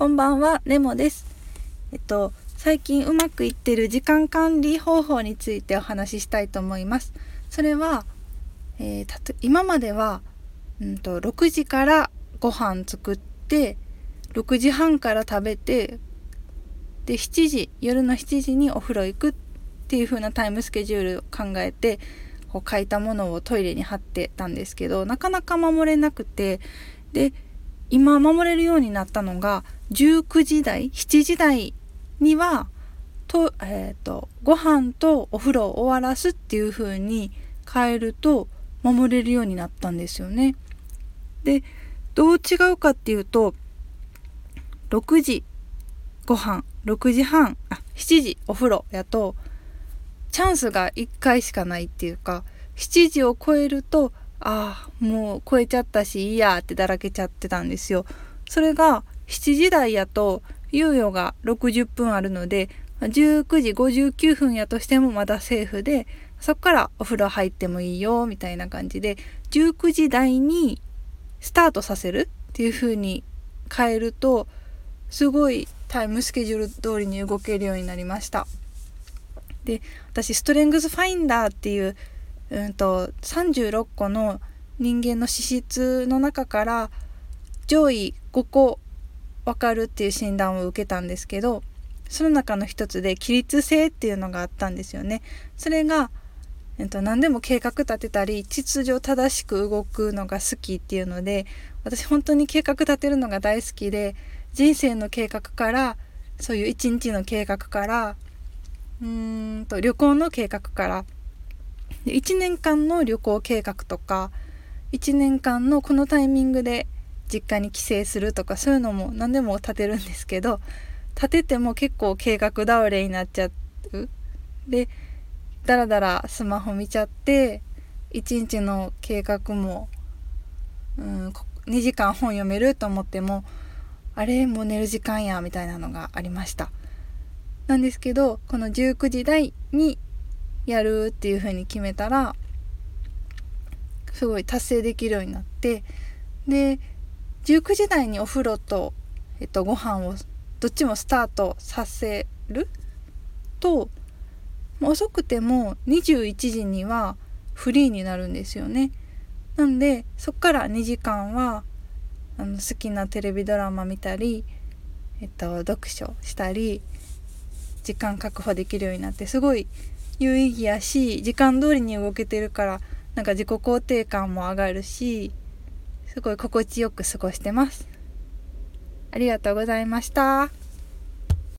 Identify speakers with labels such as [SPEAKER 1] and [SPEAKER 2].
[SPEAKER 1] こんばんは、レモです。えっと、最近うまくいってる時間管理方法についてお話ししたいと思います。それは、えー、たと今までは、うんと、6時からご飯作って、6時半から食べて、で、7時、夜の7時にお風呂行くっていう風なタイムスケジュールを考えて、こう書いたものをトイレに貼ってたんですけどなかなか守れなくてで今守れるようになったのが19時台7時台にはと,、えーと、ご飯とお風呂を終わらすっていう風に変えると守れるようになったんですよね。でどう違うかっていうと6時ご飯6時半あ7時お風呂やとチャンスが1回しかないっていうか7時を超えるとああもう超えちゃったしいいやってだらけちゃってたんですよ。それが7時台やと猶予が60分あるので19時59分やとしてもまだセーフでそっからお風呂入ってもいいよみたいな感じで19時台にスタートさせるっていう風に変えるとすごいタイムスケジュール通りに動けるようになりました。で私ストレングスファインダーっていう、うんと、36個の人間の資質の中から上位5個分かるっていう診断を受けたんですけどその中の一つで起立性っていうのがあったんですよね。それが、えっと、何でも計画立てたり秩序正しく動くのが好きっていうので私本当に計画立てるのが大好きで人生の計画からそういう一日の計画からうーんと旅行の計画からで1年間の旅行計画とか1年間のこのタイミングで実家に帰省するとかそういうのも何でも立てるんですけど立てても結構計画倒れになっちゃう。でだらだらスマホ見ちゃって1日の計画もうん2時間本読めると思ってもあれもう寝る時間やみたいなのがありました。なんですけどこの19時台にやるっていう風に決めたらすごい達成できるようになってで19時台にお風呂と、えっと、ご飯をどっちもスタートさせる？と遅くても21時にはフリーになるんですよね。なんでそっから2時間はあの好きなテレビドラマ見たり、えっと、読書したり時間確保できるようになってすごい有意義やし時間通りに動けてるからなんか自己肯定感も上がるしすごい心地よく過ごしてます。ありがとうございました。